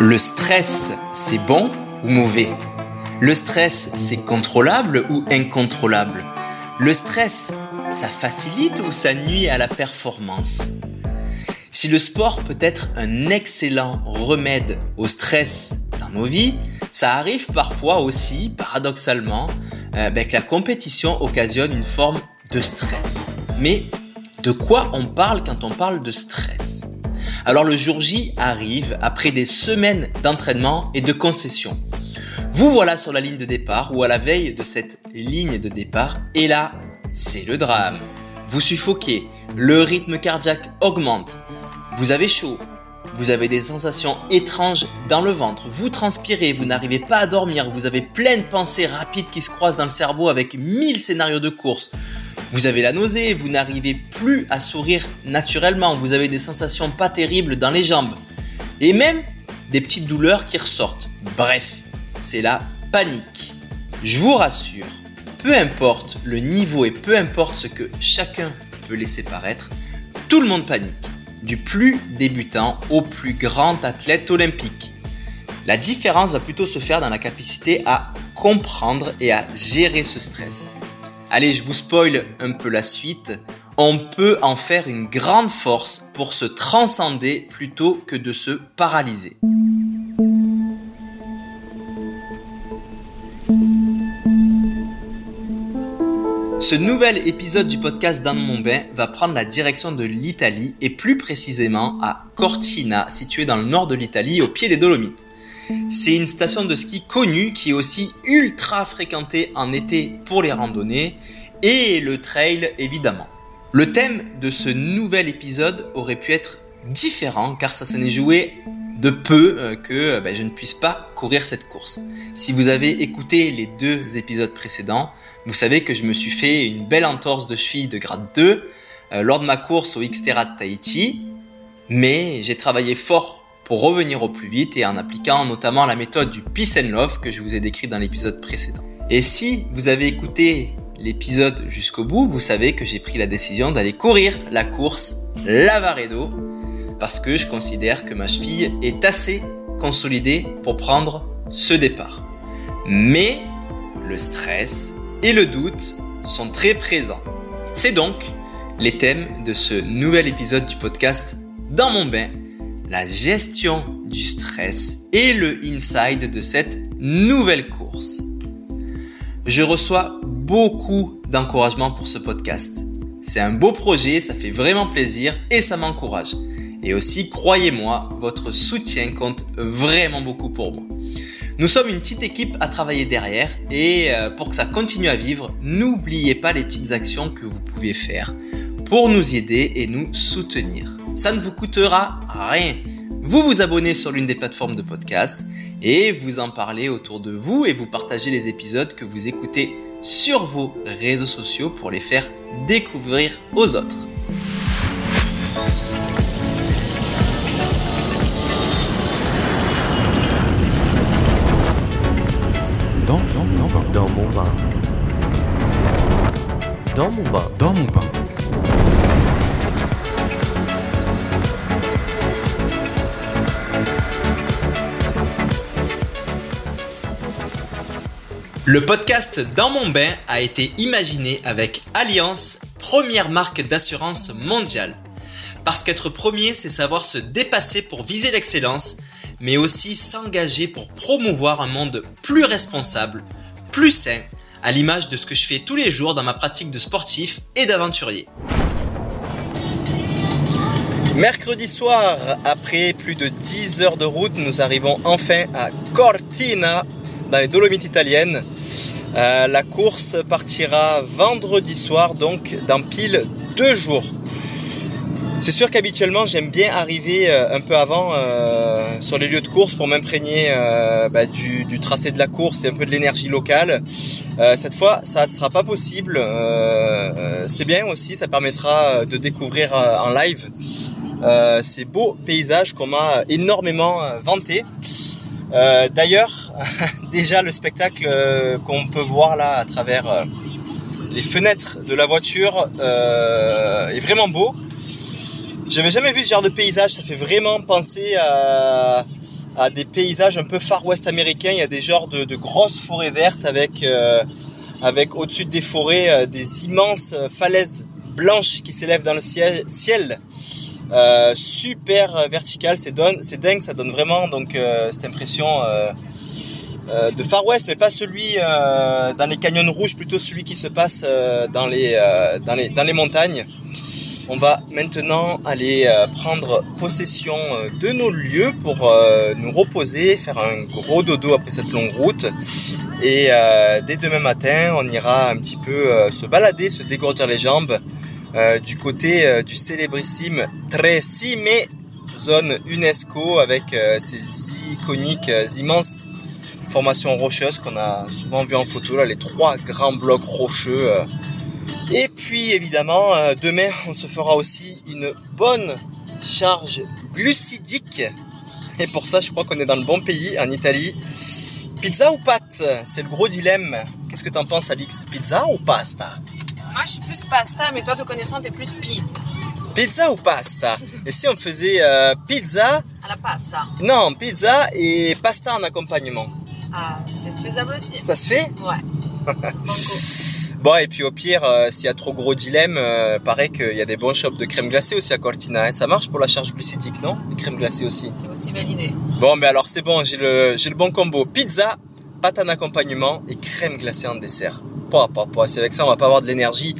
Le stress, c'est bon ou mauvais? Le stress, c'est contrôlable ou incontrôlable? Le stress, ça facilite ou ça nuit à la performance? Si le sport peut être un excellent remède au stress dans nos vies, ça arrive parfois aussi, paradoxalement, euh, ben, que la compétition occasionne une forme de stress. Mais de quoi on parle quand on parle de stress? Alors le jour J arrive après des semaines d'entraînement et de concessions. Vous voilà sur la ligne de départ ou à la veille de cette ligne de départ et là, c'est le drame. Vous suffoquez, le rythme cardiaque augmente, vous avez chaud, vous avez des sensations étranges dans le ventre, vous transpirez, vous n'arrivez pas à dormir, vous avez plein de pensées rapides qui se croisent dans le cerveau avec mille scénarios de course. Vous avez la nausée, vous n'arrivez plus à sourire naturellement, vous avez des sensations pas terribles dans les jambes. Et même des petites douleurs qui ressortent. Bref, c'est la panique. Je vous rassure, peu importe le niveau et peu importe ce que chacun peut laisser paraître, tout le monde panique, du plus débutant au plus grand athlète olympique. La différence va plutôt se faire dans la capacité à comprendre et à gérer ce stress. Allez, je vous spoil un peu la suite. On peut en faire une grande force pour se transcender plutôt que de se paralyser. Ce nouvel épisode du podcast Dans mon bain va prendre la direction de l'Italie et plus précisément à Cortina, située dans le nord de l'Italie au pied des Dolomites. C'est une station de ski connue qui est aussi ultra fréquentée en été pour les randonnées et le trail évidemment. Le thème de ce nouvel épisode aurait pu être différent car ça s'en est joué de peu euh, que euh, ben, je ne puisse pas courir cette course. Si vous avez écouté les deux épisodes précédents, vous savez que je me suis fait une belle entorse de cheville de grade 2 euh, lors de ma course au Xterra de Tahiti, mais j'ai travaillé fort pour revenir au plus vite et en appliquant notamment la méthode du Peace and Love que je vous ai décrit dans l'épisode précédent. Et si vous avez écouté l'épisode jusqu'au bout, vous savez que j'ai pris la décision d'aller courir la course Lavaredo parce que je considère que ma cheville est assez consolidée pour prendre ce départ. Mais le stress et le doute sont très présents. C'est donc les thèmes de ce nouvel épisode du podcast Dans mon bain la gestion du stress et le inside de cette nouvelle course. Je reçois beaucoup d'encouragement pour ce podcast. C'est un beau projet, ça fait vraiment plaisir et ça m'encourage. Et aussi, croyez-moi, votre soutien compte vraiment beaucoup pour moi. Nous sommes une petite équipe à travailler derrière et euh, pour que ça continue à vivre, n'oubliez pas les petites actions que vous pouvez faire pour nous aider et nous soutenir. Ça ne vous coûtera rien. Vous vous abonnez sur l'une des plateformes de podcast et vous en parlez autour de vous et vous partagez les épisodes que vous écoutez sur vos réseaux sociaux pour les faire découvrir aux autres. Dans, dans, dans, dans mon bain. Dans mon bain. Dans mon bain. Le podcast Dans mon bain a été imaginé avec Alliance, première marque d'assurance mondiale. Parce qu'être premier, c'est savoir se dépasser pour viser l'excellence, mais aussi s'engager pour promouvoir un monde plus responsable, plus sain, à l'image de ce que je fais tous les jours dans ma pratique de sportif et d'aventurier. Mercredi soir, après plus de 10 heures de route, nous arrivons enfin à Cortina, dans les Dolomites italiennes. Euh, la course partira vendredi soir, donc dans pile deux jours. C'est sûr qu'habituellement j'aime bien arriver euh, un peu avant euh, sur les lieux de course pour m'imprégner bah, du, tracé de la course et un peu de l'énergie locale. cette fois ça ne sera pas possible. C'est bien aussi, ça permettra de découvrir en live ces beaux paysages qu'on m'a énormément vantés. Euh, d'ailleurs, déjà le spectacle euh, qu'on peut voir là à travers euh, les fenêtres de la voiture est vraiment beau. J'avais jamais vu ce genre de paysage, ça fait vraiment penser à, des paysages un peu far west américains. Il y a des genres de, grosses forêts vertes avec, au-dessus des forêts des immenses falaises blanches qui s'élèvent dans le ciel. Euh, super vertical, c'est dingue, ça donne vraiment donc cette impression euh, de Far West, mais pas celui euh, dans les canyons rouges, plutôt celui qui se passe euh, dans, les, dans, les, dans les montagnes. On va maintenant aller prendre possession de nos lieux pour nous reposer, faire un gros dodo après cette longue route. Et dès demain matin, on ira un petit peu se balader, se dégourdir les jambes du côté du célébrissime Tresime, zone UNESCO avec ces iconiques immenses formation rocheuse qu'on a souvent vu en photo, là, les trois grands blocs rocheux. Euh. Et puis évidemment, euh, demain, on se fera aussi une bonne charge glucidique. Et pour ça, je crois qu'on est dans le bon pays, en Italie. Pizza ou pâte? C'est le gros dilemme. Qu'est-ce que t'en penses, Alix? Pizza ou pasta? Moi, je suis plus pasta, mais toi, te connaissant, t'es plus pizza. Pizza ou pasta? Et si on faisait euh, pizza? À la pasta. Non, pizza et pasta en accompagnement. Ah, c'est faisable aussi. Ça se fait? Ouais. bon, et puis au pire, euh, s'il y a trop gros dilemme, euh, paraît qu'il y a des bons shops de crème glacée aussi à Cortina. Hein. Ça marche pour la charge glucidique, non? Les crèmes glacées aussi. C'est aussi validé. Bon, mais alors c'est bon, j'ai le, j'ai le bon combo. Pizza, pâte en accompagnement et crème glacée en dessert. C'est avec ça, on va pas avoir de l'énergie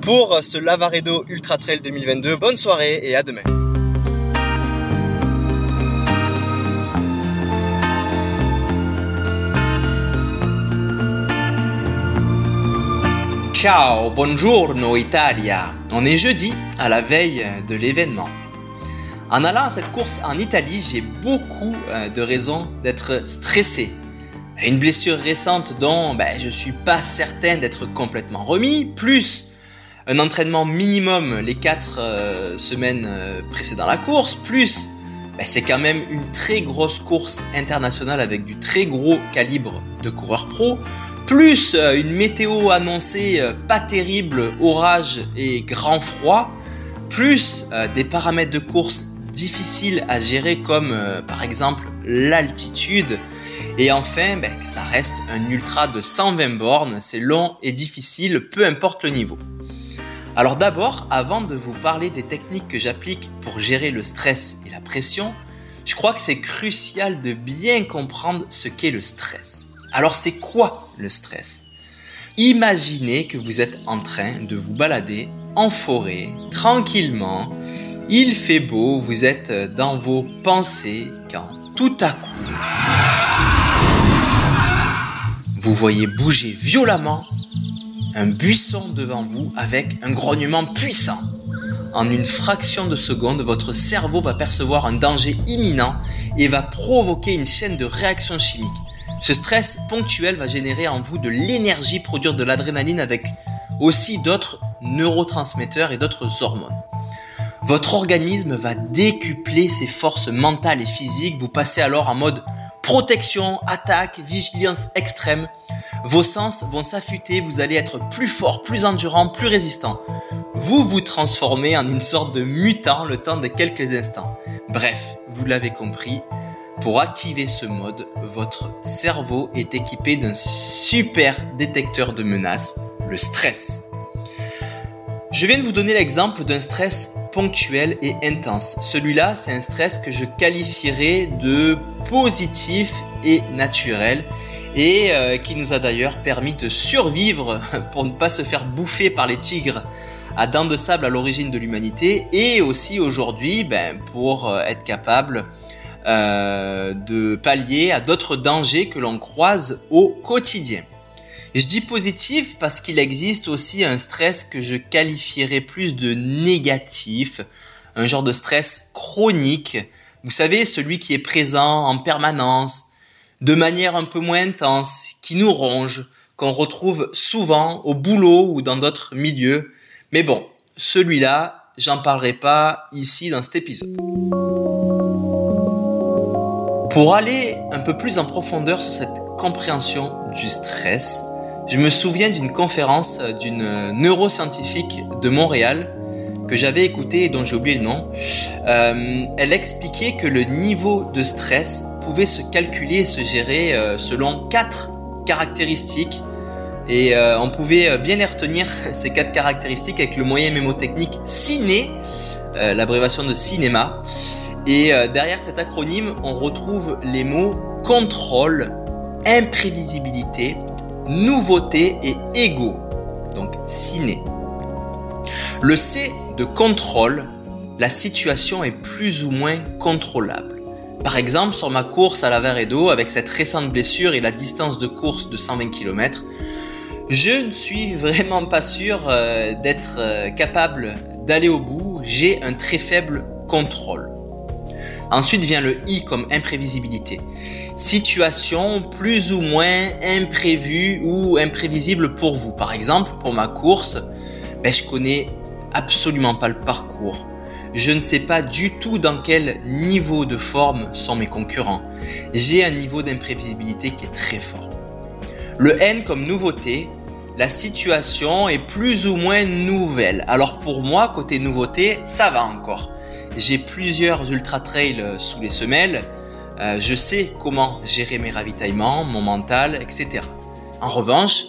pour ce Lavaredo Ultra Trail 2022. Bonne soirée et à demain. Ciao, buongiorno Italia. On est jeudi, à la veille de l'événement. En allant à cette course en Italie, j'ai beaucoup euh, de raisons d'être stressé. Une blessure récente dont ben, je suis pas certain d'être complètement remis, plus un entraînement minimum les 4 euh, semaines euh, précédant la course, plus ben, c'est quand même une très grosse course internationale avec du très gros calibre de coureurs pro, plus euh, une météo annoncée pas terrible, orage et grand froid, plus des paramètres de course difficiles à gérer comme par exemple l'altitude, et enfin ben, ça reste un ultra de 120 bornes, c'est long et difficile peu importe le niveau. Alors d'abord, avant de vous parler des techniques que j'applique pour gérer le stress et la pression, je crois que c'est crucial de bien comprendre ce qu'est le stress. Alors c'est quoi le stress? Imaginez que vous êtes en train de vous balader en forêt, tranquillement, il fait beau, vous êtes dans vos pensées quand tout à coup, vous voyez bouger violemment un buisson devant vous avec un grognement puissant. En une fraction de seconde, votre cerveau va percevoir un danger imminent et va provoquer une chaîne de réactions chimiques. Ce stress ponctuel va générer en vous de l'énergie, produire de l'adrénaline avec aussi d'autres neurotransmetteurs et d'autres hormones. Votre organisme va décupler ses forces mentales et physiques, vous passez alors en mode protection, attaque, vigilance extrême. Vos sens vont s'affûter, vous allez être plus fort, plus endurant, plus résistant. Vous vous transformez en une sorte de mutant le temps de quelques instants. Bref, vous l'avez compris, pour activer ce mode, votre cerveau est équipé d'un super détecteur de menaces, le stress. Je viens de vous donner l'exemple d'un stress ponctuel et intense. Celui-là, c'est un stress que je qualifierais de positif et naturel et euh, qui nous a d'ailleurs permis de survivre pour ne pas se faire bouffer par les tigres à dents de sable à l'origine de l'humanité et aussi aujourd'hui ben, pour euh, être capable euh, de pallier à d'autres dangers que l'on croise au quotidien. Je dis positif parce qu'il existe aussi un stress que je qualifierais plus de négatif, un genre de stress chronique. Vous savez, celui qui est présent en permanence, de manière un peu moins intense, qui nous ronge, qu'on retrouve souvent au boulot ou dans d'autres milieux. Mais bon, celui-là, j'en parlerai pas ici dans cet épisode. Pour aller un peu plus en profondeur sur cette compréhension du stress, je me souviens d'une conférence d'une neuroscientifique de Montréal que j'avais écoutée et dont j'ai oublié le nom. Euh, elle expliquait que le niveau de stress pouvait se calculer et se gérer euh, selon quatre caractéristiques et euh, on pouvait bien les retenir, ces quatre caractéristiques, avec le moyen mémotechnique CINE, l'abréviation de cinéma. Et derrière cet acronyme, on retrouve les mots contrôle, imprévisibilité, nouveauté et ego. Donc CINE. Le C de contrôle, la situation est plus ou moins contrôlable. Par exemple, sur ma course à la Varedo, avec cette récente blessure et la distance de course de 120 km, je ne suis vraiment pas sûr euh, d'être euh, capable d'aller au bout. J'ai un très faible contrôle. Ensuite vient le I comme imprévisibilité. Situation plus ou moins imprévue ou imprévisible pour vous. Par exemple, pour ma course, ben, je connais absolument pas le parcours. Je ne sais pas du tout dans quel niveau de forme sont mes concurrents. J'ai un niveau d'imprévisibilité qui est très fort. Le N comme nouveauté, la situation est plus ou moins nouvelle. Alors pour moi, côté nouveauté, ça va encore. J'ai plusieurs ultra trails sous les semelles. Euh, je sais comment gérer mes ravitaillements, mon mental, etc. En revanche,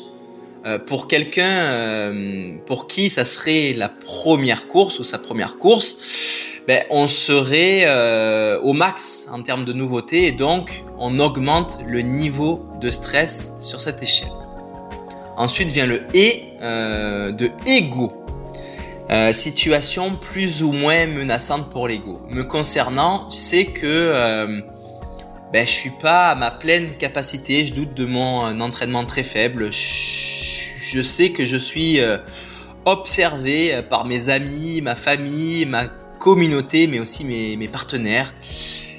euh, pour quelqu'un euh, pour qui ça serait la première course ou sa première course, ben, on serait au max en termes de nouveautés et donc on augmente le niveau de stress sur cette échelle. Ensuite vient le et de ego. situation plus ou moins menaçante pour l'ego. Me concernant, c'est que ben, je suis pas à ma pleine capacité, je doute de mon entraînement très faible, je sais que je suis euh, observé euh, par mes amis, ma famille, ma communauté, mais aussi mes, partenaires.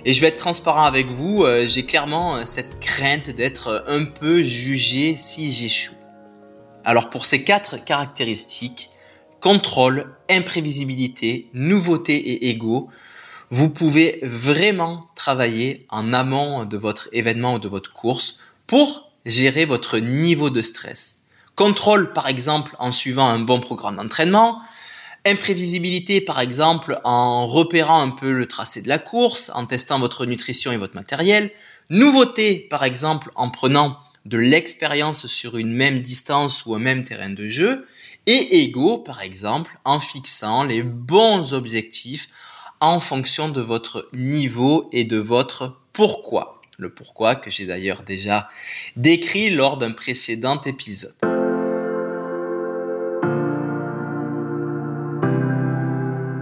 Et je vais être transparent avec vous, euh, j'ai clairement cette crainte d'être un peu jugé si j'échoue. Alors pour ces quatre caractéristiques, contrôle, imprévisibilité, nouveauté et ego, vous pouvez vraiment travailler en amont de votre événement ou de votre course pour gérer votre niveau de stress. Contrôle, par exemple, en suivant un bon programme d'entraînement. Imprévisibilité, par exemple, en repérant un peu le tracé de la course, en testant votre nutrition et votre matériel. Nouveauté, par exemple, en prenant de l'expérience sur une même distance ou un même terrain de jeu. Et ego, par exemple, en fixant les bons objectifs en fonction de votre niveau et de votre pourquoi. Le pourquoi que j'ai d'ailleurs déjà décrit lors d'un précédent épisode.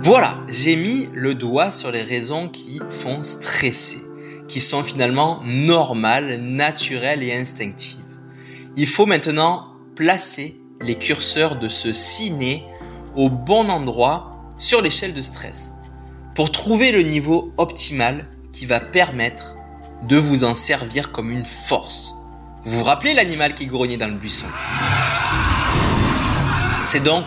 Voilà, j'ai mis le doigt sur les raisons qui font stresser, qui sont finalement normales, naturelles et instinctives. Il faut maintenant placer les curseurs de ce ciné au bon endroit sur l'échelle de stress pour trouver le niveau optimal qui va permettre de vous en servir comme une force. Vous vous rappelez l'animal qui grognait dans le buisson? C'est donc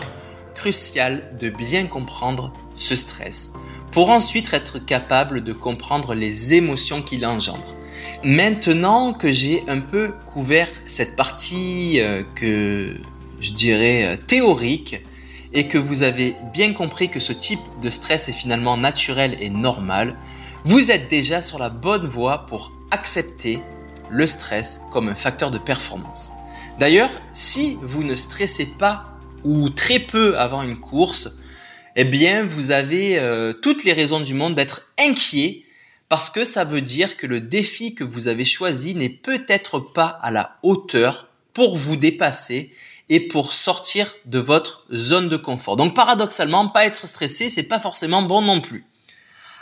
crucial de bien comprendre ce stress pour ensuite être capable de comprendre les émotions qu'il engendre. Maintenant que j'ai un peu couvert cette partie euh, que je dirais euh, théorique et que vous avez bien compris que ce type de stress est finalement naturel et normal, vous êtes déjà sur la bonne voie pour accepter le stress comme un facteur de performance. D'ailleurs, si vous ne stressez pas ou très peu avant une course, eh bien, vous avez euh, toutes les raisons du monde d'être inquiet parce que ça veut dire que le défi que vous avez choisi n'est peut-être pas à la hauteur pour vous dépasser et pour sortir de votre zone de confort. Donc paradoxalement, pas être stressé, c'est pas forcément bon non plus.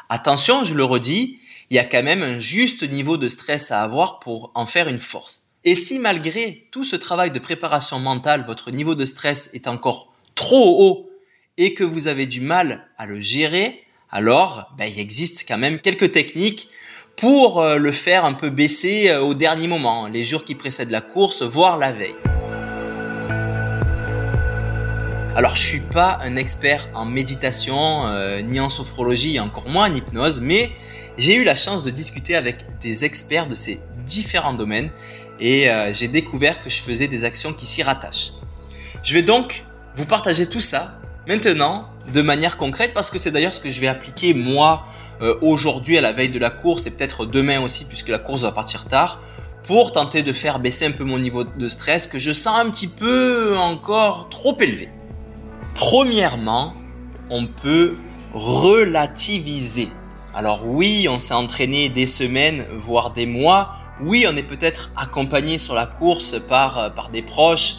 Attention, je le redis, il y a quand même un juste niveau de stress à avoir pour en faire une force. Et si malgré tout ce travail de préparation mentale, votre niveau de stress est encore trop haut et que vous avez du mal à le gérer, alors ben, il existe quand même quelques techniques pour euh, le faire un peu baisser euh, au dernier moment, les jours qui précèdent la course, voire la veille. Alors je suis pas un expert en méditation, euh, ni en sophrologie, encore moins en hypnose, mais j'ai eu la chance de discuter avec des experts de ces différents domaines et j'ai découvert que je faisais des actions qui s'y rattachent. Je vais donc vous partager tout ça Maintenant, de manière concrète parce que c'est d'ailleurs ce que je vais appliquer moi euh, aujourd'hui à la veille de la course et peut-être demain aussi puisque la course va partir tard pour tenter de faire baisser un peu mon niveau de stress que je sens un petit peu encore trop élevé. Premièrement, on peut relativiser. Alors oui, on s'est entraîné des semaines, voire des mois. Oui, on est peut-être accompagné sur la course par, par des proches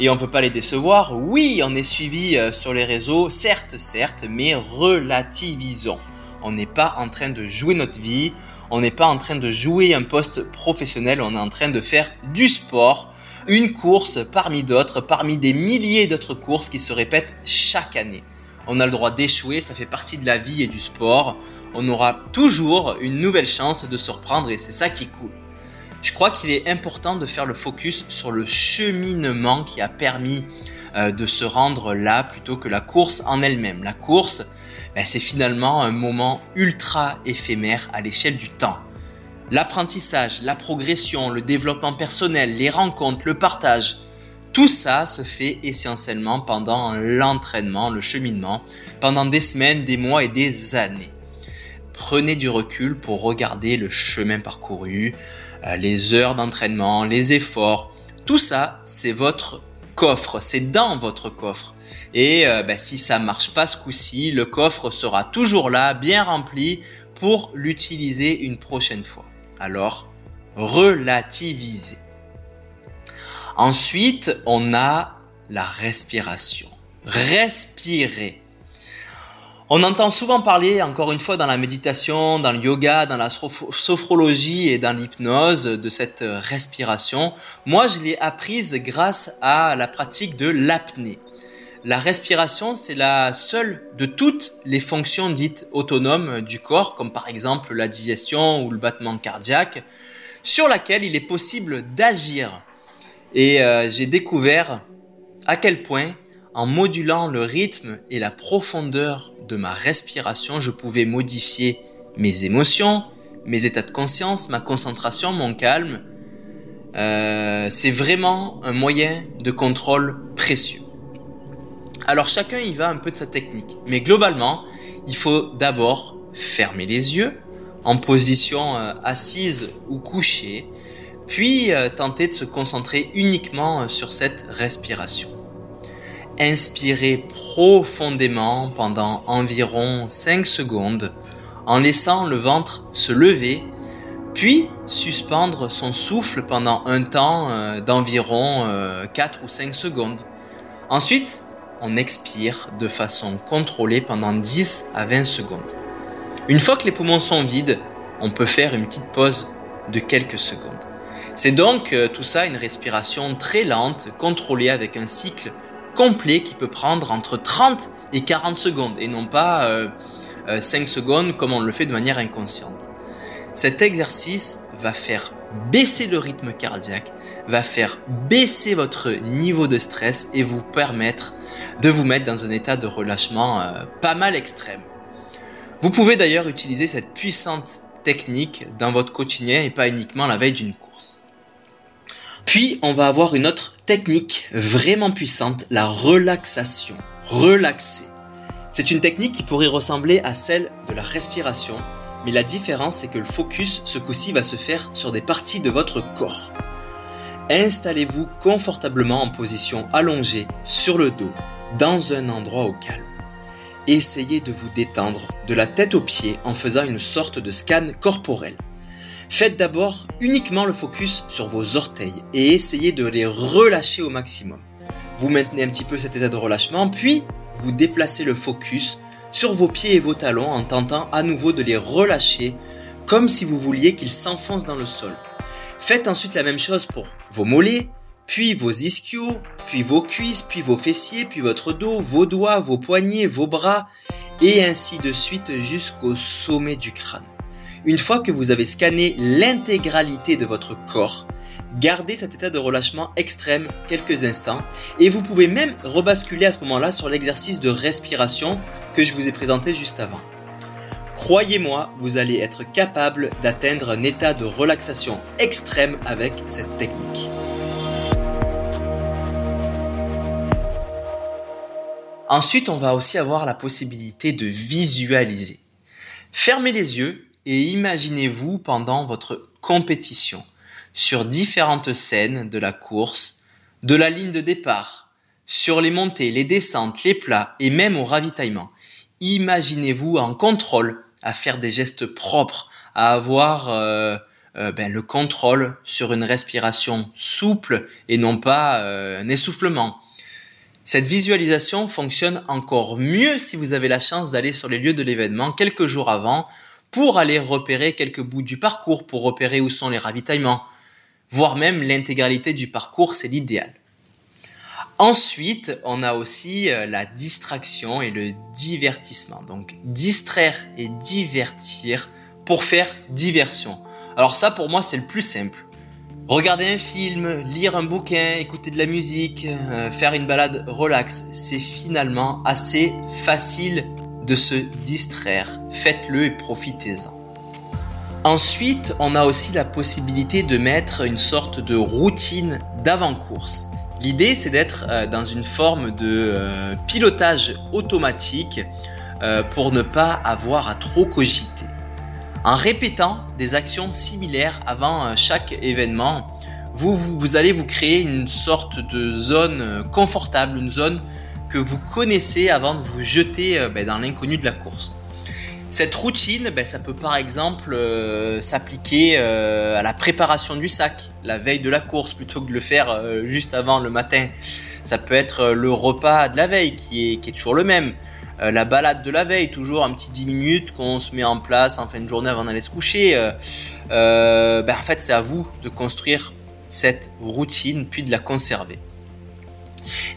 et on ne veut pas les décevoir. Oui, on est suivi euh, sur les réseaux, certes, certes, mais relativisons. On n'est pas en train de jouer notre vie, on n'est pas en train de jouer un poste professionnel, on est en train de faire du sport, une course parmi d'autres, parmi des milliers d'autres courses qui se répètent chaque année. On a le droit d'échouer, ça fait partie de la vie et du sport. On aura toujours une nouvelle chance de se reprendre et c'est ça qui coule je crois qu'il est important de faire le focus sur le cheminement qui a permis euh, de se rendre là plutôt que la course en elle-même. La course, ben, c'est finalement un moment ultra éphémère à l'échelle du temps. L'apprentissage, la progression, le développement personnel, les rencontres, le partage, tout ça se fait essentiellement pendant l'entraînement, le cheminement, pendant des semaines, des mois et des années. Prenez du recul pour regarder le chemin parcouru, euh, les heures d'entraînement, les efforts. Tout ça, c'est votre coffre, c'est dans votre coffre. Et ben, si ça marche pas ce coup-ci, le coffre sera toujours là, bien rempli, pour l'utiliser une prochaine fois. Alors, relativiser. Ensuite, on a la respiration. Respirer. On entend souvent parler, encore une fois, dans la méditation, dans le yoga, dans la sophrologie et dans l'hypnose de cette respiration. Moi, je l'ai apprise grâce à la pratique de l'apnée. La respiration, c'est la seule de toutes les fonctions dites autonomes du corps, comme par exemple la digestion ou le battement cardiaque, sur laquelle il est possible d'agir. Et euh, j'ai découvert à quel point, en modulant le rythme et la profondeur de ma respiration, je pouvais modifier mes émotions, mes états de conscience, ma concentration, mon calme. Euh, c'est vraiment un moyen de contrôle précieux. Alors chacun y va un peu de sa technique, mais globalement, il faut d'abord fermer les yeux en position euh, assise ou couchée, puis euh, tenter de se concentrer uniquement sur cette respiration. Inspirez profondément pendant environ 5 secondes en laissant le ventre se lever, puis suspendre son souffle pendant un temps euh, d'environ 4 euh, ou 5 secondes. Ensuite, on expire de façon contrôlée pendant 10 à 20 secondes. Une fois que les poumons sont vides, on peut faire une petite pause de quelques secondes. C'est donc euh, tout ça une respiration très lente, contrôlée avec un cycle complet qui peut prendre entre 30 et 40 secondes et non pas 5 euh, euh, secondes comme on le fait de manière inconsciente. Cet exercice va faire baisser le rythme cardiaque, va faire baisser votre niveau de stress et vous permettre de vous mettre dans un état de relâchement euh, pas mal extrême. Vous pouvez d'ailleurs utiliser cette puissante technique dans votre quotidien et pas uniquement la veille d'une course. Puis, on va avoir une autre technique vraiment puissante, la relaxation. Relaxer. C'est une technique qui pourrait ressembler à celle de la respiration, mais la différence c'est que le focus ce coup-ci va se faire sur des parties de votre corps. Installez-vous confortablement en position allongée sur le dos, dans un endroit au calme. Essayez de vous détendre de la tête aux pieds en faisant une sorte de scan corporel. Faites d'abord uniquement le focus sur vos orteils et essayez de les relâcher au maximum. Vous maintenez un petit peu cet état de relâchement, puis vous déplacez le focus sur vos pieds et vos talons en tentant à nouveau de les relâcher comme si vous vouliez qu'ils s'enfoncent dans le sol. Faites ensuite la même chose pour vos mollets, puis vos ischios, puis vos cuisses, puis vos fessiers, puis votre dos, vos doigts, vos poignets, vos bras, et ainsi de suite jusqu'au sommet du crâne. Une fois que vous avez scanné l'intégralité de votre corps, gardez cet état de relâchement extrême quelques instants et vous pouvez même rebasculer à ce moment-là sur l'exercice de respiration que je vous ai présenté juste avant. Croyez-moi, vous allez être capable d'atteindre un état de relaxation extrême avec cette technique. Ensuite, on va aussi avoir la possibilité de visualiser. Fermez les yeux et imaginez-vous pendant votre compétition sur différentes scènes de la course, de la ligne de départ, sur les montées, les descentes, les plats et même au ravitaillement. Imaginez-vous en contrôle à faire des gestes propres, à avoir euh, euh, ben, le contrôle sur une respiration souple et non pas euh, un essoufflement. Cette visualisation fonctionne encore mieux si vous avez la chance d'aller sur les lieux de l'événement quelques jours avant pour aller repérer quelques bouts du parcours, pour repérer où sont les ravitaillements, voire même l'intégralité du parcours, c'est l'idéal. Ensuite, on a aussi euh, la distraction et le divertissement. Donc, distraire et divertir pour faire diversion. Alors ça, pour moi, c'est le plus simple. Regarder un film, lire un bouquin, écouter de la musique, euh, faire une balade relax, c'est finalement assez facile de se distraire. Faites-le et profitez-en. Ensuite, on a aussi la possibilité de mettre une sorte de routine d'avant-course. L'idée, c'est d'être euh, dans une forme de euh, pilotage automatique pour ne pas avoir à trop cogiter. En répétant des actions similaires avant euh, chaque événement, vous, allez vous créer une sorte de zone euh, confortable, une zone que vous connaissez avant de vous jeter euh, ben, dans l'inconnu de la course. Cette routine, ben, ça peut par exemple s'appliquer à la préparation du sac, la veille de la course, plutôt que de le faire juste avant le matin. Ça peut être le repas de la veille qui est, toujours le même. Euh, la balade de la veille, toujours un petit 10 minutes qu'on se met en place en fin de journée avant d'aller se coucher. Euh, euh, ben en fait, c'est à vous de construire cette routine puis de la conserver.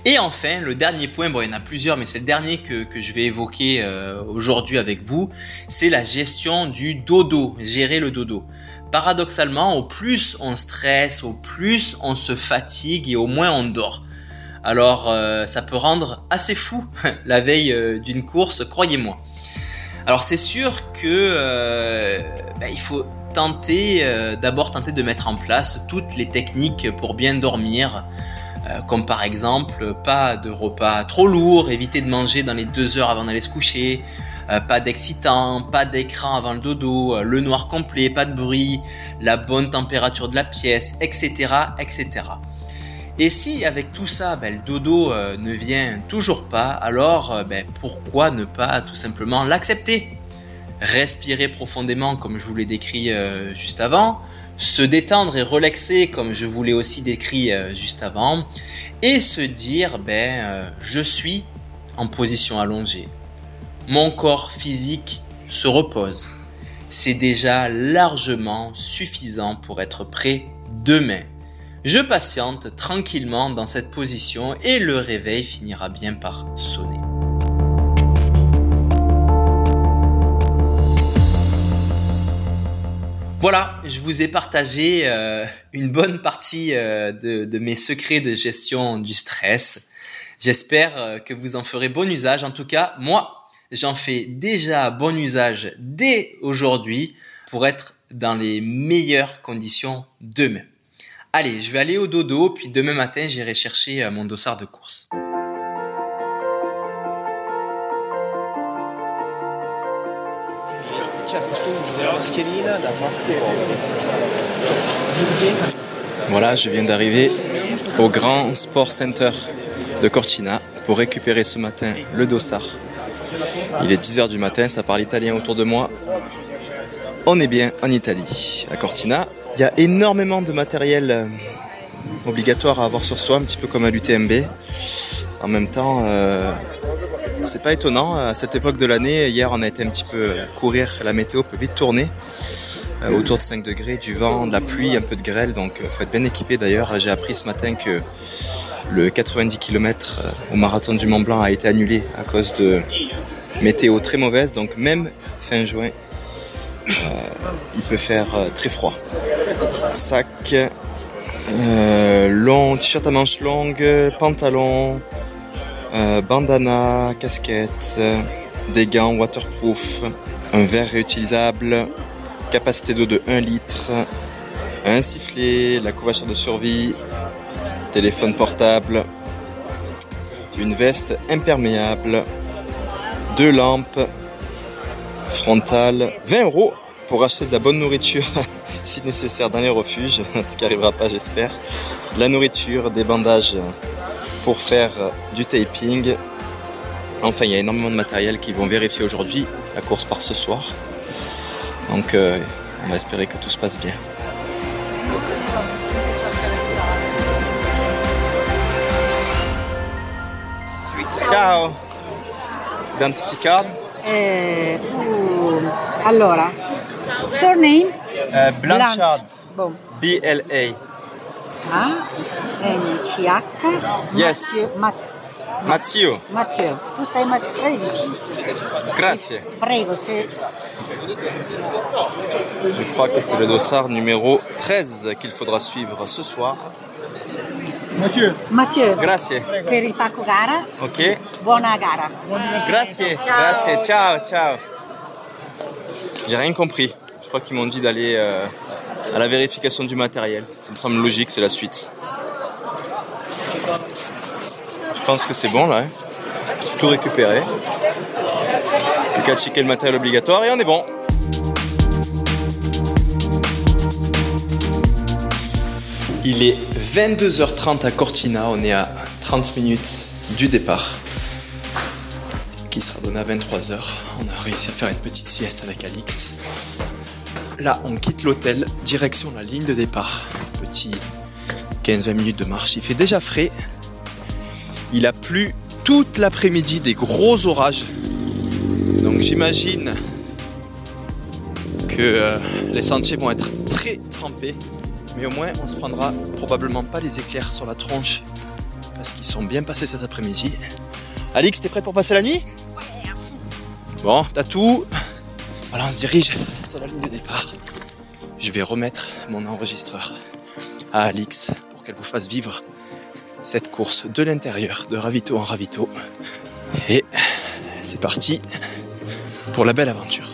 Et enfin, le dernier point, bon, il y en a plusieurs, mais c'est le dernier que, je vais évoquer aujourd'hui avec vous, c'est la gestion du dodo, gérer le dodo. Paradoxalement, au plus on stresse, au plus on se fatigue et au moins on dort. Alors euh, ça peut rendre assez fou la veille euh, d'une course, croyez-moi. Alors c'est sûr que euh, bah, il faut tenter d'abord tenter de mettre en place toutes les techniques pour bien dormir, comme par exemple pas de repas trop lourd, éviter de manger dans les deux heures avant d'aller se coucher, pas d'excitant, pas d'écran avant le dodo, le noir complet, pas de bruit, la bonne température de la pièce, etc., etc. Et si avec tout ça, ben, le dodo euh, ne vient toujours pas, alors euh, ben, pourquoi ne pas tout simplement l'accepter? Respirer profondément comme je vous l'ai décrit euh, juste avant, se détendre et relaxer comme je vous l'ai aussi décrit juste avant, et se dire ben je suis en position allongée. Mon corps physique se repose. C'est déjà largement suffisant pour être prêt demain je patiente tranquillement dans cette position et le réveil finira bien par sonner. Voilà, je vous ai partagé euh, une bonne partie euh, de, mes secrets de gestion du stress. J'espère euh, que vous en ferez bon usage. En tout cas, moi, j'en fais déjà bon usage dès aujourd'hui pour être dans les meilleures conditions demain. Allez, je vais aller au dodo, puis demain matin, j'irai chercher mon dossard de course. Voilà, je viens d'arriver au Grand Sport Center de Cortina pour récupérer ce matin le dossard. Il est 10h du matin, ça parle italien autour de moi. On est bien en Italie, à Cortina. Il y a énormément de matériel euh, obligatoire à avoir sur soi, un petit peu comme à l'UTMB. En même temps, euh, c'est pas étonnant. À cette époque de l'année, hier, on a été un petit peu courir. La météo peut vite tourner. Euh, autour de 5 degrés, du vent, de la pluie, un peu de grêle. Donc, faut être bien équipé. D'ailleurs, j'ai appris ce matin que le 90 km au marathon du Mont Blanc a été annulé à cause de météo très mauvaise. Donc, même fin juin, il peut faire très froid sac, euh, long, t-shirt à manches longues, pantalon, euh, bandana, casquette, des gants waterproof, un verre réutilisable, capacité d'eau de 1 litre, un sifflet, la couverture de survie, téléphone portable, une veste imperméable, deux lampes frontales, 20 euros pour acheter de la bonne nourriture si nécessaire dans les refuges, ce qui n'arrivera pas j'espère. La nourriture, des bandages pour faire du taping. Enfin, il y a énormément de matériel qu'ils vont vérifier aujourd'hui. La course part ce soir. Donc, euh, on va espérer que tout se passe bien. Ciao! Identity card? Eh, uh, allora, surname? Uh, Blanchard. Boom. B-L-A. A N C H. Yes. Matteo. Mat- Matteo. Matteo. Tu sei Mat- 13. Grazie. Prego, se Je crois que c'est le dossard numéro 13 qu'il faudra suivre ce soir. Matteo, Grazie. per il pacco gara, Ok. buona gara. Grazie. Ciao. Grazie. Ciao, ciao. J'ai rien compris. Je crois qu'ils m'ont dit d'aller euh, à la vérification du matériel. Ça me semble logique, c'est la suite. Je pense que c'est bon là. hein. Tout récupéré. Plus qu'à checker le matériel obligatoire et on est bon. Il est 22h30 à Cortina, on est à 30 minutes du départ qui sera donné à 23h. On a réussi à faire une petite sieste avec Alix. Là, on quitte l'hôtel, direction la ligne de départ. Petit 15-20 minutes de marche. Il fait déjà frais. Il a plu toute l'après-midi, des gros orages. Donc j'imagine que euh, les sentiers vont être très trempés. Mais au moins, on se prendra probablement pas les éclairs sur la tronche. Parce qu'ils sont bien passés cet après-midi. Alix, t'es prête pour passer la nuit? Bon, t'as tout. Voilà, on se dirige sur la ligne de départ. Je vais remettre mon enregistreur à Alix pour qu'elle vous fasse vivre cette course de l'intérieur, de ravito en ravito. Et c'est parti pour la belle aventure.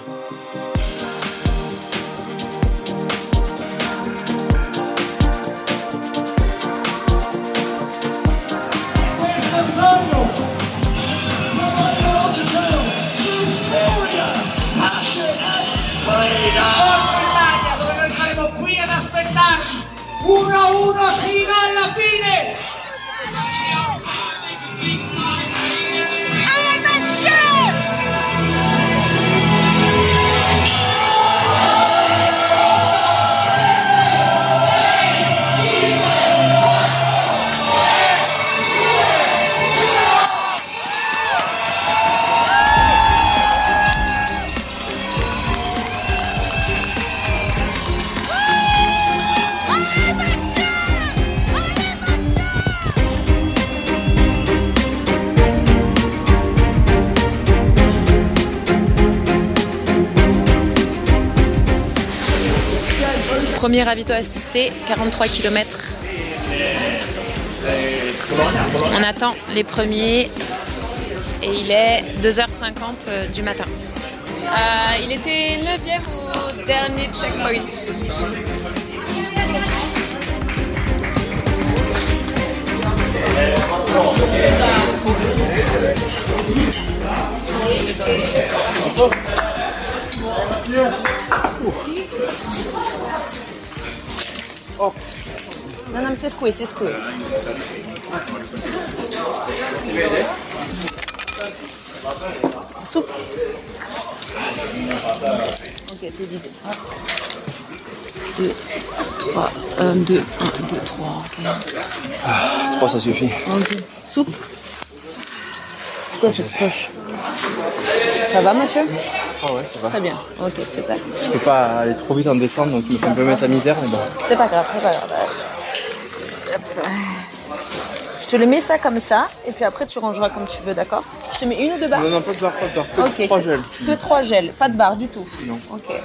Premier ravito assisté, 43 km. On attend les premiers et il est 2h50 du matin. Euh, il était 9ème au dernier checkpoint. Non, non, mais c'est secoué, c'est secoué. Soupe. Ok, t'es vide. 2, 3, 1, 2, 1, 2, 3. 3 ça suffit. Ok. Soupe. C'est quoi cette poche? Ça va, monsieur? Ah ouais, ça va. Très bien. Ok, super. Je peux pas aller trop vite en descente, donc il me fait un peu mettre à misère, mais bon. C'est pas grave, c'est pas grave. Je te le mets ça comme ça, et puis après tu rangeras comme tu veux, d'accord? Je te mets une ou deux barres? Non, pas de barre, pas de barre. Que Ok. trois gels. Que trois gels, pas de barres du tout. Non. Ok.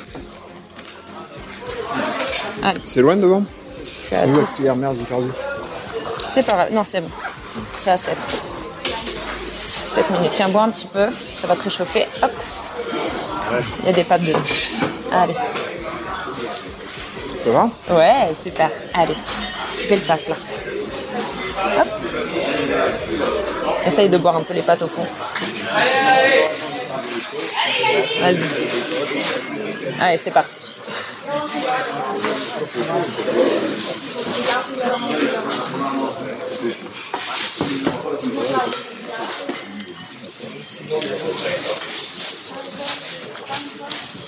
Allez, C'est loin devant? C'est à Où 6. est-ce qu'il y a merde, j'ai perdu. C'est pas grave, non, c'est bon. C'est à 7. 7 minutes. Tiens, bois un petit peu, ça va te réchauffer. Hop. Il y a des pâtes dedans. Allez. Ça va? Ouais, super. Allez, tu fais le taf là. Hop. Essaye de boire un peu les pâtes au fond. Vas-y. Allez, c'est parti.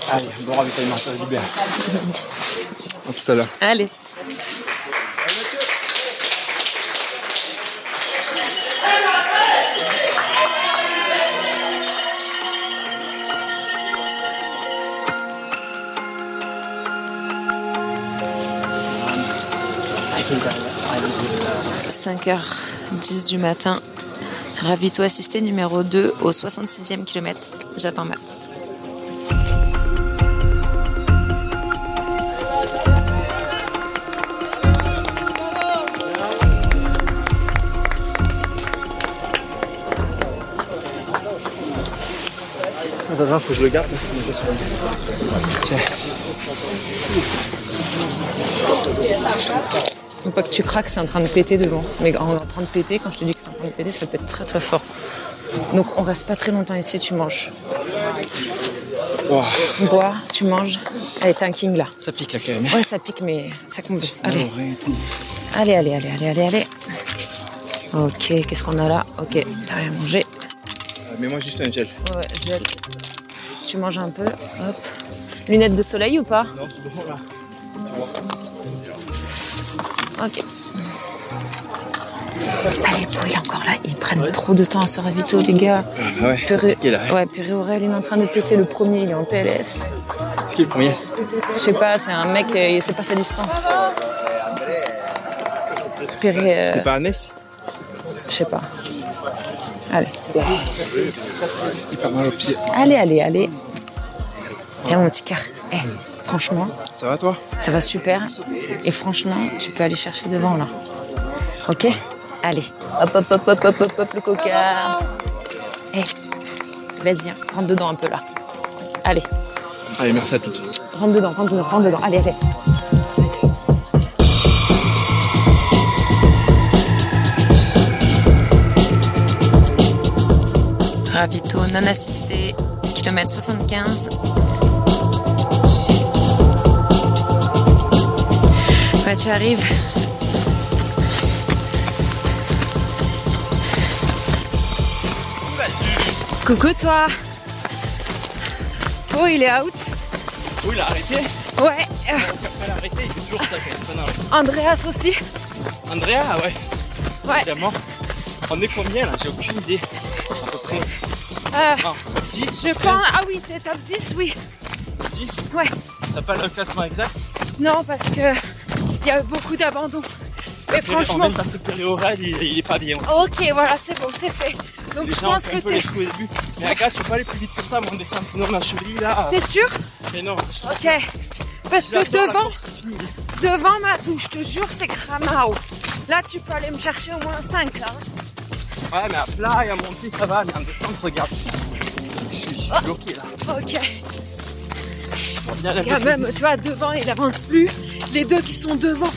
Allez, bon ravitaillement, ça va du bien. À tout à l'heure. Allez. « 5h10 du matin. Ravito assisté numéro 2 au 66e kilomètre. J'attends Matt. Attends, faut que je le garde, ça c'est déjà sur Tiens. Faut pas que tu craques, c'est en train de péter devant. Mais en train de péter, quand je te dis que c'est en train de péter, ça pète très très fort. Donc on reste pas très longtemps ici, tu manges. Oh, Bois, tu manges. Allez, t'es un king là. ça pique là quand même. Ouais, ça pique, mais ça compte. Allez, allez, allez, allez, allez, allez, allez. Ok, qu'est-ce qu'on a là? Ok, t'as rien mangé. Euh, Mets-moi juste un gel. Ouais, gel. Tu manges un peu, hop. Lunettes de soleil ou pas? Non, c'est bon là. Ok. Allez, il est encore là. Ils prennent trop de temps à se ravito, les gars. Ah ouais, c'est Péré... piqué là. Ouais, Péré Aurel, il est en train de péter le premier, il est en PLS. C'est qui le premier? Je sais pas, c'est un mec, euh, il sait pas sa distance. Péré, euh, C'est pas Annès je sais pas. Allez, allez, allez, allez. Et mon petit cœur. Eh, franchement, Ça va toi? Ça va super. Et franchement, tu peux aller chercher devant là. Ok? Allez. Hop, hop, hop, hop, hop, hop, hop, le coca. Eh, vas-y, hein, rentre dedans un peu là. Allez, Allez, merci à toutes. rentre dedans, rentre dedans, rentre dedans. Allez, allez. Ravito non assisté, kilomètre 75. Ouais, tu arrives? Coucou toi. Oh, il est out. Oui, il a arrêté? Ouais. Il a arrêté, il fait toujours ça quand même. Andreas aussi. Andrea, ouais, Ouais. évidemment. On est combien là? J'ai aucune idée. Euh, Non, top 10 je pense. Ah oui, t'es top 10, oui. 10 Ouais. T'as pas le classement exact? Non, parce que il y a beaucoup d'abandon. Mais On franchement. de passer Péré-Aurel, il, il est pas bien aussi. Ok, voilà, c'est bon, c'est fait. Donc Les je gens pense que un peu les au début. Mais regarde, tu peux pas aller plus vite que ça, moi on descend sinon ma cheville là. T'es sûr? Mais non, je Ok. Parce que devant, c'est devant ma touche, je te jure, c'est cramao. Là, tu peux aller me chercher au moins 5 là. Ouais, mais à plat et à monter, ça va, mais en descente, regarde. Je suis, je suis bloqué là. Ok. On va bien peu Quand même, tu vois, devant, il avance plus. Les deux qui sont devant,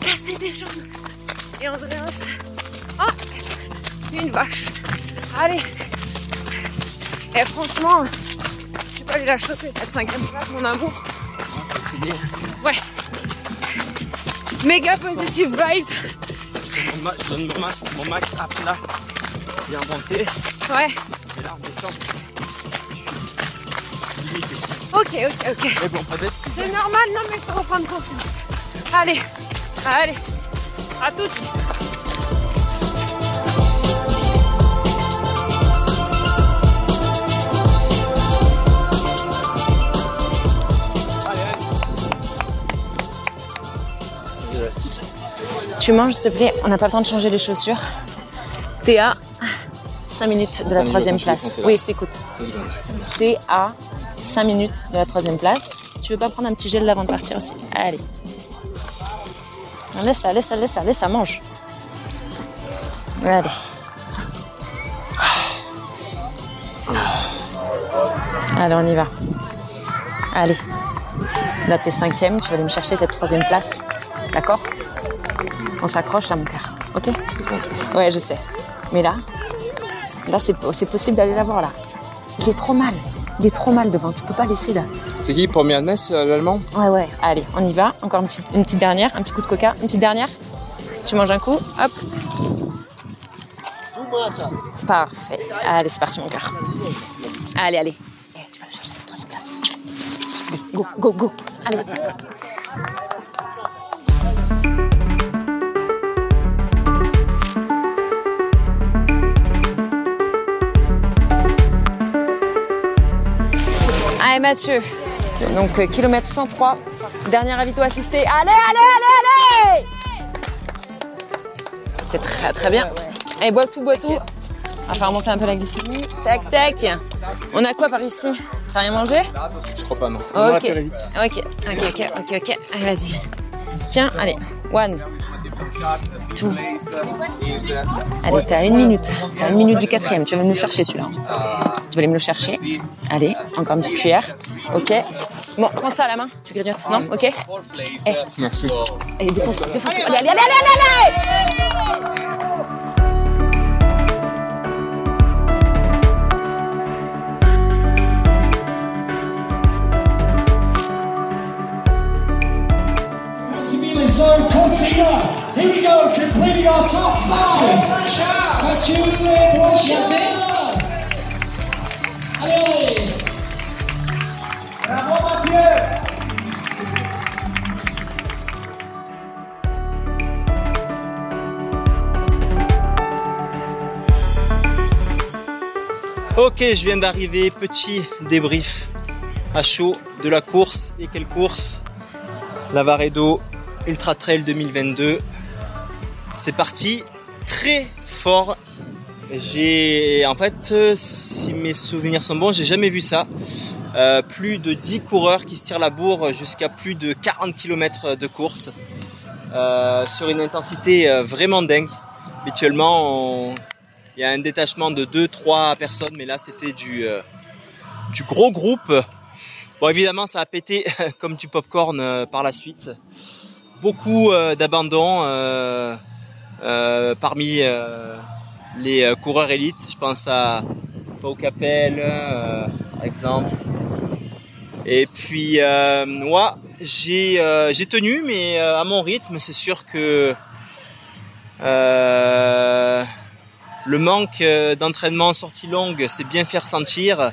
casser des jambes. Et Andreas, oh, une vache. Allez. Et franchement, tu peux aller la choper, cette cinquième place, mon amour. C'est bien. Ouais. Méga positive vibes. Je donne mon max, mon max à plat. Bien monté. Ouais. Et là, on descend. Ok, ok, ok. Mais bon, pas d'être. C'est normal, non mais il faut reprendre confiance. Allez, allez, à toutes. Tu manges s'il te plaît, on n'a pas le temps de changer les chaussures. T'es à 5 minutes de la troisième place. Oui, je t'écoute. T'es à 5 minutes de la troisième place. Tu veux pas prendre un petit gel avant de partir aussi? Allez. Laisse ça, laisse ça, laisse ça, laisse ça, mange. Allez. Allez, on y va. Allez. Là, t'es cinquième, tu vas aller me chercher cette troisième place. D'accord? On s'accroche là, mon cœur. Ok? Ouais, je sais. Mais là, Là, c'est c'est possible d'aller la voir là. Il est trop mal. Il est trop mal devant. Tu peux pas laisser là. C'est qui pour Ernest, l'allemand? Ouais, ouais. Allez, on y va. Encore une petite, une petite dernière. Un petit coup de coca. Une petite dernière. Tu manges un coup. Hop. Parfait. Allez, c'est parti, mon cœur. Allez, allez. Eh, tu vas le chercher, cette troisième place. Go, go, go. Allez. Mathieu, donc euh, kilomètre 103, dernier ravito assisté. Allez, allez, allez, allez C'est très très bien. Allez, bois tout, bois tout. On va faire remonter un peu la glycémie. Tac, tac. On a quoi par ici? T'as rien mangé? Je crois pas, non. Ok. Ok, ok, ok, ok, ok. Allez, vas-y. Tiens, allez. One. Two. Allez, t'as une minute. T'as une minute du quatrième. Tu vas me le chercher celui-là. Tu vas aller me le chercher. Allez, encore une petite cuillère. Ok. Bon, prends ça à la main. Tu grignotes. Non? Ok Eh. Merci. Allez, défonce, défonce. Allez, allez, allez, allez, allez, allez Zone Cortina. Here we go, completing our top five. Allez. Mathieu. Ok, je viens d'arriver, petit débrief à chaud de la course. Et quelle course? Lavaredo Ultra Trail 2022. C'est parti très fort. J'ai, en fait, euh, si mes souvenirs sont bons, j'ai jamais vu ça. Euh, plus de 10 coureurs qui se tirent la bourre jusqu'à plus de 40 km de course. Euh, sur une intensité euh, vraiment dingue. Habituellement, il y a un détachement de 2-3 personnes, mais là c'était du, gros groupe. Bon, évidemment, ça a pété comme du popcorn par la suite. Beaucoup d'abandon parmi les coureurs élites. Je pense à Pau Capel, par exemple. Et puis, euh, moi, j'ai euh, j'ai tenu, mais euh, à mon rythme. C'est sûr que le manque d'entraînement en sortie longue s'est bien fait ressentir.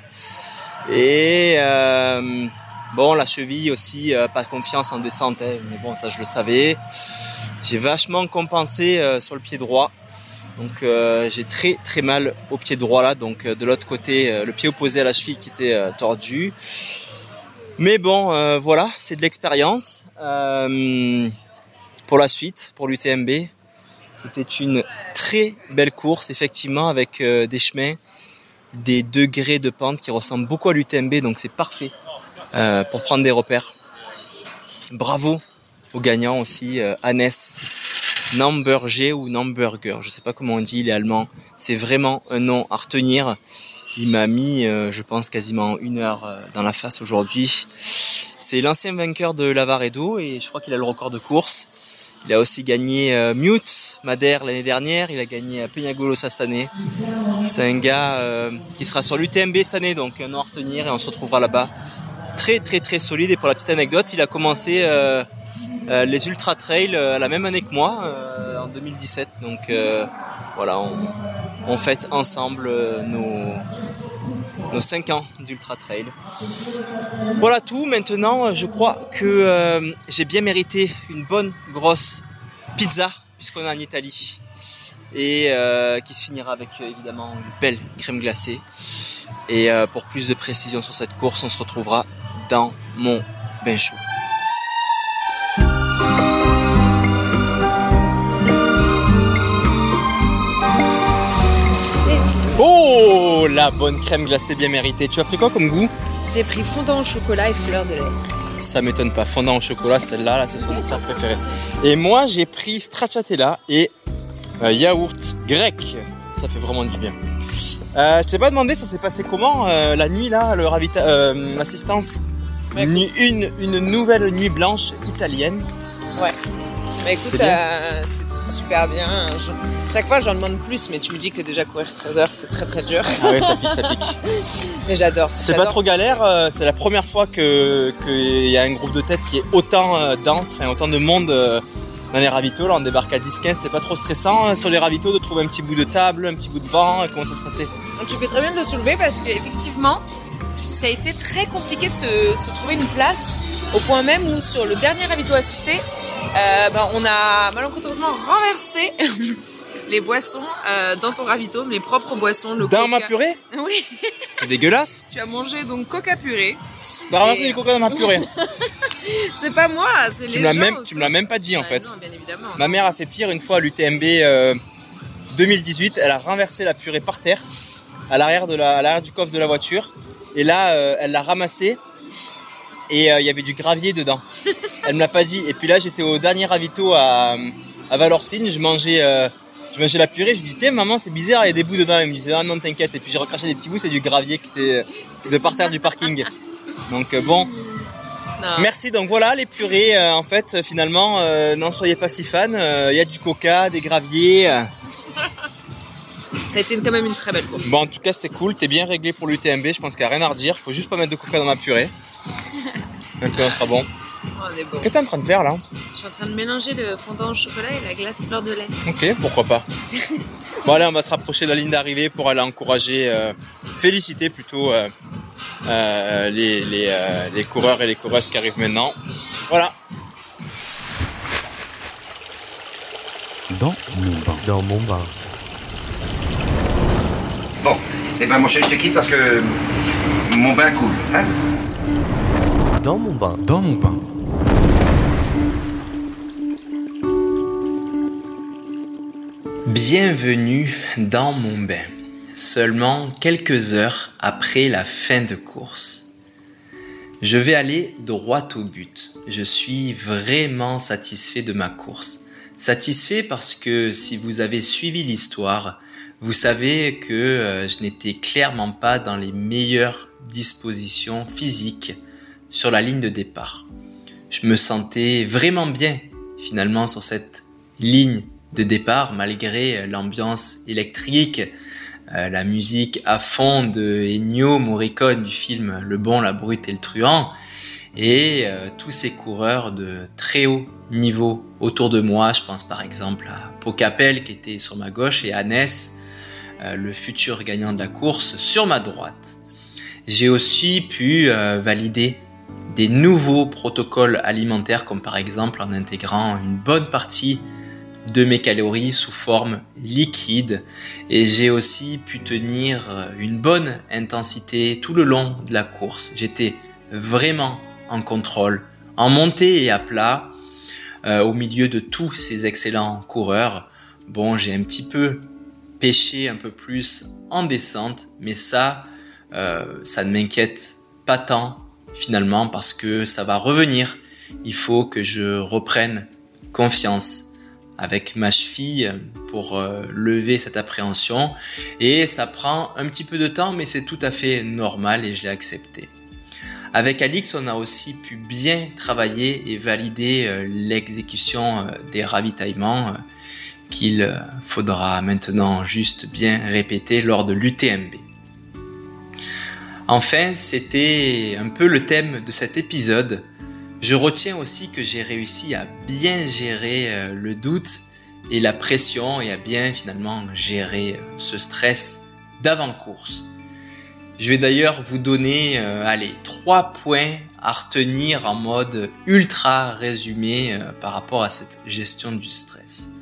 Et euh, bon, la cheville aussi, euh, pas confiance en descente, hein, mais bon, ça je le savais. J'ai vachement compensé euh, sur le pied droit. Donc j'ai très très mal au pied droit là, donc de l'autre côté, le pied opposé à la cheville qui était tordu. Mais bon, euh, voilà, c'est de l'expérience. Euh, pour la suite, pour l'UTMB, c'était une très belle course, effectivement, avec euh, des chemins, des degrés de pente qui ressemblent beaucoup à l'UTMB, donc c'est parfait euh, pour prendre des repères. Bravo aux gagnants aussi, Hannes Namberger ou Namberger, je sais pas comment on dit, il est allemand. C'est vraiment un nom à retenir. Il m'a mis, euh, je pense, quasiment une heure euh, dans la face aujourd'hui. C'est l'ancien vainqueur de Lavaredo et je crois qu'il a le record de course. Il a aussi gagné euh, Mute Madère l'année dernière. Il a gagné Peñagolosa cette année. C'est un gars qui sera sur l'UTMB cette année, donc un nom à retenir et on se retrouvera là-bas. Très très très solide et pour la petite anecdote, il a commencé euh, les ultra trails euh, la même année que moi, euh, en 2017. Donc voilà, on, fête ensemble nos nos 5 ans d'ultra trail. Voilà tout. Maintenant, je crois que j'ai bien mérité une bonne grosse pizza puisqu'on est en Italie et qui se finira avec évidemment une belle crème glacée. Et pour plus de précision sur cette course, on se retrouvera dans mon bain chaud. Oh, la bonne crème glacée bien méritée. Tu as pris quoi comme goût? J'ai pris fondant au chocolat et fleur de lait. Ça m'étonne pas. Fondant au chocolat, celle-là, là, c'est son dessert préféré. Et moi, j'ai pris stracciatella et euh, yaourt grec. Ça fait vraiment du bien. Euh, je t'ai pas demandé, ça s'est passé comment euh, la nuit là, le ravita, euh, l'assistance. Ouais, Une, une, une nouvelle nuit blanche italienne. Ouais. Bah écoute, C'est euh, super bien. Je- Chaque fois, j'en demande plus, mais tu me dis que déjà courir 13 heures, c'est très très dur. Ah ouais, ça pique, ça pique. Mais j'adore. C'est pas trop galère, euh, c'est la première fois que qu'il y a un groupe de tête qui est autant euh, dense, enfin autant de monde euh, dans les ravitaux. Là, on débarque à 10-15, c'était pas trop stressant sur les ravitaux de trouver un petit bout de table, un petit bout de banc, comment ça se passait? Donc, tu fais très bien de le soulever parce qu'effectivement, ça a été très compliqué de se, se trouver une place au point même où sur le dernier ravito assisté, euh, ben, on a malencontreusement renversé les boissons euh, dans ton ravito, mes propres boissons. Le Dans ma purée Oui, C'est dégueulasse tu as mangé donc coca purée. T'as ramassé Et- du coca dans ma purée C'est pas moi, c'est les Tu gens même, tu me l'as même pas dit en Ah fait. Non, bien évidemment. Ma mère a fait pire une fois à l'UTMB euh, 2018. Elle a renversé la purée par terre, à l'arrière de la, à l'arrière du coffre de la voiture. Et là, euh, elle l'a ramassée et euh, il y avait du gravier dedans. Elle me l'a pas dit. Et puis là, j'étais au dernier ravito à, à Valorcine. Je mangeais, euh, je mangeais la purée. Je lui dis, tiens, maman, c'est bizarre, il y a des bouts dedans. Elle me disait, ah non, t'inquiète. Et puis j'ai recraché des petits bouts, c'est du gravier qui était de par terre du parking. Donc bon, Non. Merci. Donc voilà, les purées, en fait, finalement, n'en soyez pas si fan. Euh, Il y a du coca, des graviers. Ça a été quand même une très belle course. Bon, en tout cas, c'était cool. T'es bien réglé pour l'UTMB. Je pense qu'il n'y a rien à redire. Faut juste pas mettre de coca dans ma purée. Et puis on sera bon. On est beau. Qu'est-ce que t'es en train de faire là Je suis en train de mélanger le fondant au chocolat et la glace fleur de lait. Ok, pourquoi pas. Bon allez, on va se rapprocher de la ligne d'arrivée pour aller encourager, euh, féliciter plutôt euh, euh, les, les, euh, les coureurs et les coureuses qui arrivent maintenant. Voilà. Dans mon bain. Dans mon bain. Eh ben mon cher, je te quitte parce que mon bain coule. Hein Dans mon bain. Dans mon bain. Bienvenue dans mon bain, seulement quelques heures après la fin de course. Je vais aller droit au but. Je suis vraiment satisfait de ma course. Satisfait parce que si vous avez suivi l'histoire, vous savez que euh, je n'étais clairement pas dans les meilleures dispositions physiques sur la ligne de départ. Je me sentais vraiment bien finalement sur cette ligne de départ malgré euh, l'ambiance électrique, euh, la musique à fond de Ennio Morricone du film Le Bon, la Brute et le Truand et tous ces coureurs de très haut niveau autour de moi. Je pense par exemple à Pocapel qui était sur ma gauche et Hannes, euh, le futur gagnant de la course, sur ma droite. J'ai aussi pu euh, valider des nouveaux protocoles alimentaires comme par exemple en intégrant une bonne partie de mes calories sous forme liquide et j'ai aussi pu tenir euh, une bonne intensité tout le long de la course. J'étais vraiment en contrôle, en montée et à plat, euh, au milieu de tous ces excellents coureurs. Bon, j'ai un petit peu pêché un peu plus en descente, mais ça, euh, ça ne m'inquiète pas tant finalement parce que ça va revenir. Il faut que je reprenne confiance avec ma cheville pour euh, lever cette appréhension et ça prend un petit peu de temps mais c'est tout à fait normal et je l'ai accepté. Avec Alix, on a aussi pu bien travailler et valider euh, l'exécution des ravitaillements qu'il faudra maintenant juste bien répéter lors de l'UTMB. Enfin, c'était un peu le thème de cet épisode. Je retiens aussi que j'ai réussi à bien gérer euh, le doute et la pression et à bien finalement gérer euh, ce stress d'avant-course. Je vais d'ailleurs vous donner euh, allez, trois points à retenir en mode ultra résumé par rapport à cette gestion du stress.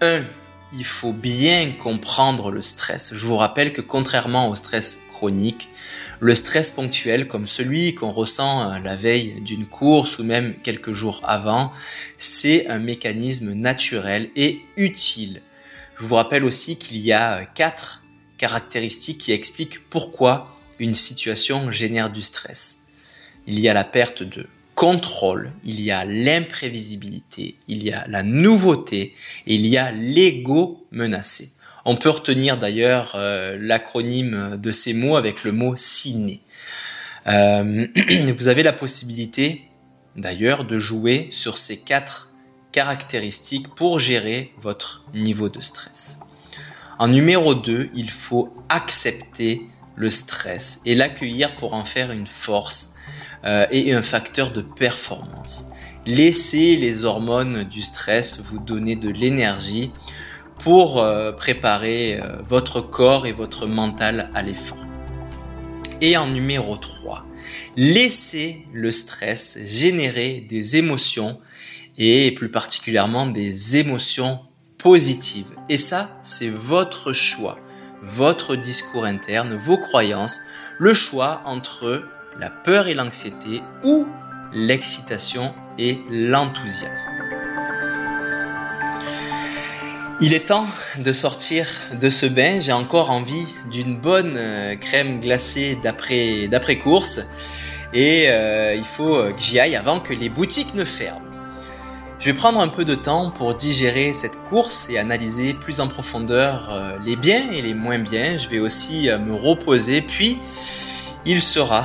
1. Il faut bien comprendre le stress. Je vous rappelle que contrairement au stress chronique, le stress ponctuel comme celui qu'on ressent euh, la veille d'une course ou même quelques jours avant, c'est un mécanisme naturel et utile. Je vous rappelle aussi qu'il y a euh, quatre caractéristiques qui expliquent pourquoi une situation génère du stress. Il y a la perte de contrôle, il y a l'imprévisibilité, il y a la nouveauté il y a l'ego menacé. On peut retenir d'ailleurs euh, l'acronyme de ces mots avec le mot ciné. Euh, vous avez la possibilité d'ailleurs de jouer sur ces quatre caractéristiques pour gérer votre niveau de stress. En numéro 2, il faut accepter le stress et l'accueillir pour en faire une force euh, et un facteur de performance. Laissez les hormones du stress vous donner de l'énergie pour euh, préparer euh, votre corps et votre mental à l'effort. Et en numéro 3, laissez le stress générer des émotions et plus particulièrement des émotions positives. Et ça, c'est votre choix, votre discours interne, vos croyances, le choix entre la peur et l'anxiété ou l'excitation et l'enthousiasme. Il est temps de sortir de ce bain. J'ai encore envie d'une bonne euh, crème glacée d'après d'après course et euh, il faut que j'y aille avant que les boutiques ne ferment. Je vais prendre un peu de temps pour digérer cette course et analyser plus en profondeur euh, les biens et les moins biens. Je vais aussi me reposer puis il sera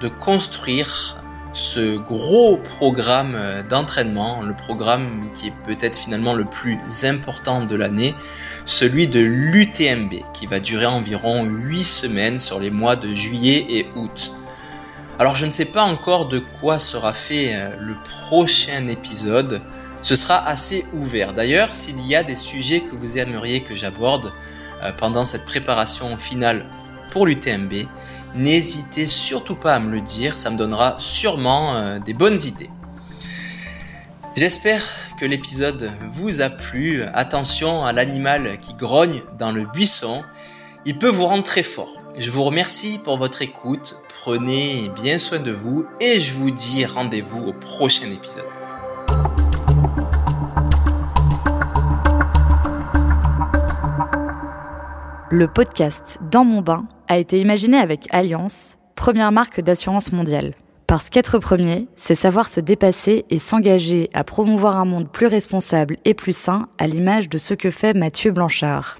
de construire ce gros programme d'entraînement, le programme qui est peut-être finalement le plus important de l'année, celui de l'UTMB, qui va durer environ 8 semaines sur les mois de juillet et août. Alors je ne sais pas encore de quoi sera fait euh, le prochain épisode, ce sera assez ouvert. D'ailleurs, s'il y a des sujets que vous aimeriez que j'aborde euh, pendant cette préparation finale pour l'UTMB, n'hésitez surtout pas à me le dire, ça me donnera sûrement euh, des bonnes idées. J'espère que l'épisode vous a plu. Attention à l'animal qui grogne dans le buisson, il peut vous rendre très fort. Je vous remercie pour votre écoute, prenez bien soin de vous et je vous dis rendez-vous au prochain épisode. Le podcast Dans mon bain a été imaginé avec Alliance, première marque d'assurance mondiale. Parce qu'être premier, c'est savoir se dépasser et s'engager à promouvoir un monde plus responsable et plus sain à l'image de ce que fait Mathieu Blanchard.